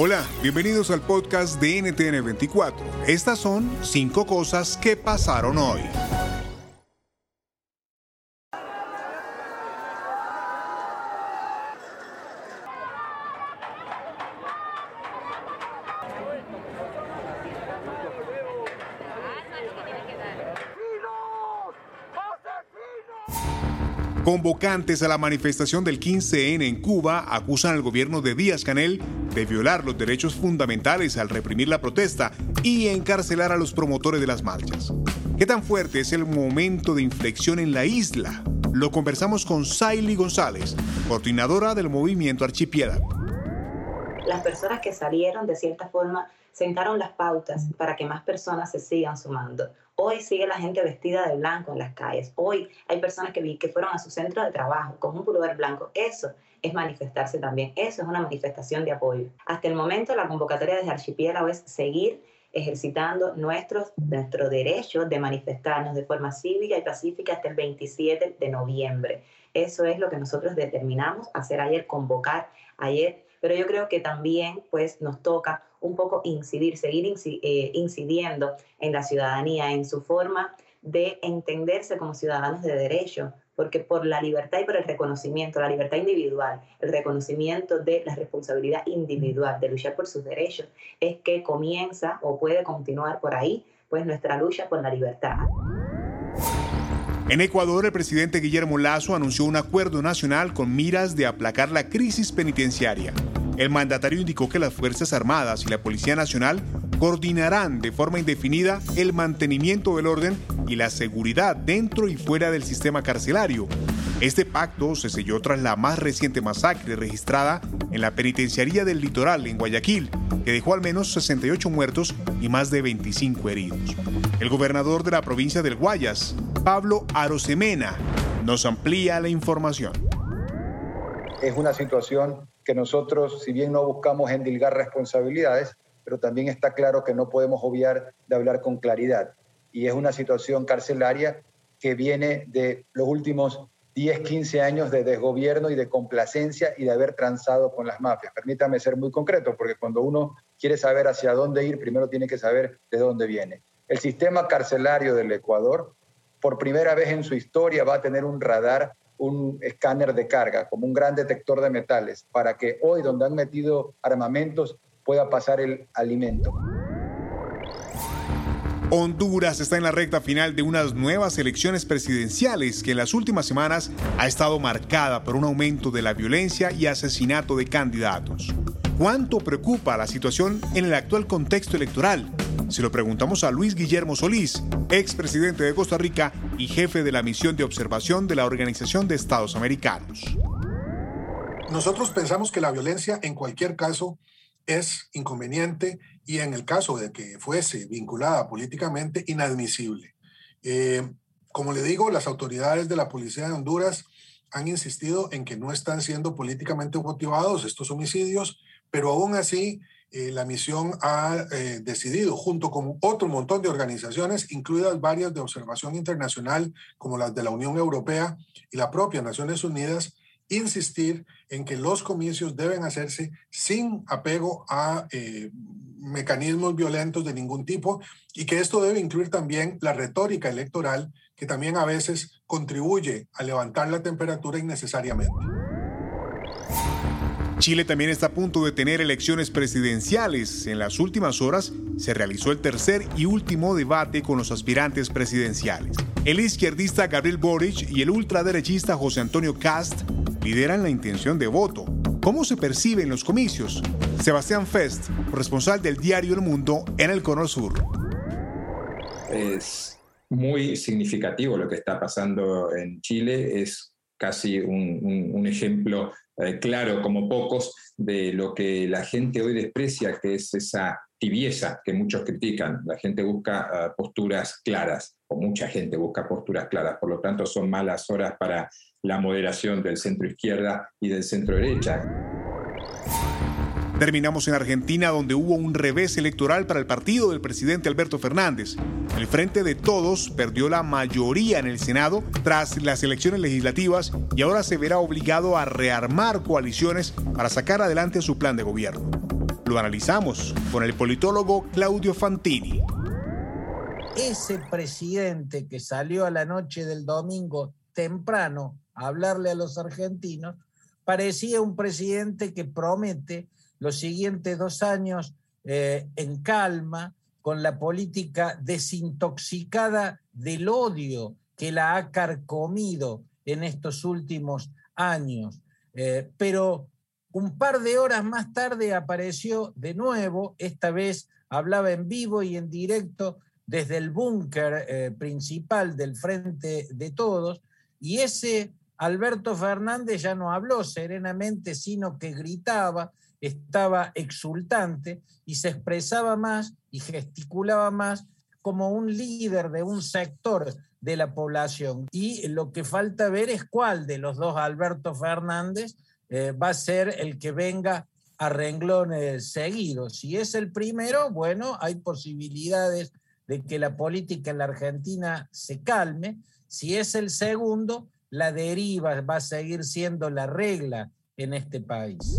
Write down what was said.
Hola, bienvenidos al podcast de NTN 24. Estas son cinco cosas que pasaron hoy. Convocantes a la manifestación del 15N en Cuba acusan al gobierno de Díaz Canel de violar los derechos fundamentales al reprimir la protesta y encarcelar a los promotores de las marchas. ¿Qué tan fuerte es el momento de inflexión en la isla? Lo conversamos con Saily González, coordinadora del movimiento Archipiélago. Las personas que salieron de cierta forma sentaron las pautas para que más personas se sigan sumando. Hoy sigue la gente vestida de blanco en las calles. Hoy hay personas que, vi, que fueron a su centro de trabajo con un pullover blanco. Eso es manifestarse también. Eso es una manifestación de apoyo. Hasta el momento la convocatoria de Archipiélago es seguir ejercitando nuestros, nuestro derecho de manifestarnos de forma cívica y pacífica hasta el 27 de noviembre. Eso es lo que nosotros determinamos hacer ayer, convocar ayer, pero yo creo que también pues nos toca un poco incidir, seguir eh, incidiendo en la ciudadanía, en su forma de entenderse como ciudadanos de derecho, porque por la libertad y por el reconocimiento, la libertad individual, el reconocimiento de la responsabilidad individual de luchar por sus derechos, es que comienza o puede continuar por ahí, pues nuestra lucha por la libertad. En Ecuador, el presidente Guillermo Lazo anunció un acuerdo nacional con miras de aplacar la crisis penitenciaria. El mandatario indicó que las Fuerzas Armadas y la Policía Nacional coordinarán de forma indefinida el mantenimiento del orden y la seguridad dentro y fuera del sistema carcelario. Este pacto se selló tras la más reciente masacre registrada en la penitenciaría del litoral en Guayaquil, que dejó al menos 68 muertos y más de 25 heridos. El gobernador de la provincia del Guayas, Pablo Arosemena, nos amplía la información. Es una situación que nosotros, si bien no buscamos endilgar responsabilidades, pero también está claro que no podemos obviar de hablar con claridad. Y es una situación carcelaria que viene de los últimos 10, 15 años de desgobierno y de complacencia y de haber transado con las mafias. Permítame ser muy concreto, porque cuando uno quiere saber hacia dónde ir, primero tiene que saber de dónde viene. El sistema carcelario del Ecuador, por primera vez en su historia, va a tener un radar un escáner de carga, como un gran detector de metales, para que hoy donde han metido armamentos pueda pasar el alimento. Honduras está en la recta final de unas nuevas elecciones presidenciales que en las últimas semanas ha estado marcada por un aumento de la violencia y asesinato de candidatos. ¿Cuánto preocupa la situación en el actual contexto electoral? Se lo preguntamos a Luis Guillermo Solís, expresidente de Costa Rica y jefe de la misión de observación de la Organización de Estados Americanos. Nosotros pensamos que la violencia en cualquier caso es inconveniente y en el caso de que fuese vinculada políticamente, inadmisible. Eh, como le digo, las autoridades de la Policía de Honduras han insistido en que no están siendo políticamente motivados estos homicidios, pero aún así eh, la misión ha eh, decidido, junto con otro montón de organizaciones, incluidas varias de observación internacional, como las de la Unión Europea y la propia Naciones Unidas, insistir en que los comicios deben hacerse sin apego a eh, mecanismos violentos de ningún tipo y que esto debe incluir también la retórica electoral que también a veces contribuye a levantar la temperatura innecesariamente. Chile también está a punto de tener elecciones presidenciales. En las últimas horas se realizó el tercer y último debate con los aspirantes presidenciales. El izquierdista Gabriel Boric y el ultraderechista José Antonio Cast lideran la intención de voto. ¿Cómo se perciben los comicios? Sebastián Fest, responsable del diario El Mundo en el Cono Sur. Es muy significativo lo que está pasando en Chile. Es casi un, ejemplo eh, claro, como pocos, de lo que la gente hoy desprecia, que es esa tibieza que muchos critican. La gente busca eh, posturas claras, o mucha gente busca posturas claras, por lo tanto son malas horas para la moderación del centro izquierda y del centro derecha. Terminamos en Argentina, donde hubo un revés electoral para el partido del presidente Alberto Fernández. El Frente de Todos perdió la mayoría en el Senado tras las elecciones legislativas y ahora se verá obligado a rearmar coaliciones para sacar adelante su plan de gobierno. Lo analizamos con el politólogo Claudio Fantini. Ese presidente que salió a la noche del domingo temprano a hablarle a los argentinos parecía un presidente que promete los siguientes dos años eh, en calma, con la política desintoxicada del odio que la ha carcomido en estos últimos años. Eh, pero un par de horas más tarde apareció de nuevo, esta vez hablaba en vivo y en directo desde el búnker eh, principal del Frente de Todos, y ese Alberto Fernández ya no habló serenamente, sino que gritaba, estaba exultante y se expresaba más y gesticulaba más como un líder de un sector de la población. Y lo que falta ver es cuál de los dos Alberto Fernández eh, va a ser el que venga a renglones seguidos. Si es el primero, bueno, hay posibilidades de que la política en la Argentina se calme. Si es el segundo, la deriva va a seguir siendo la regla en este país.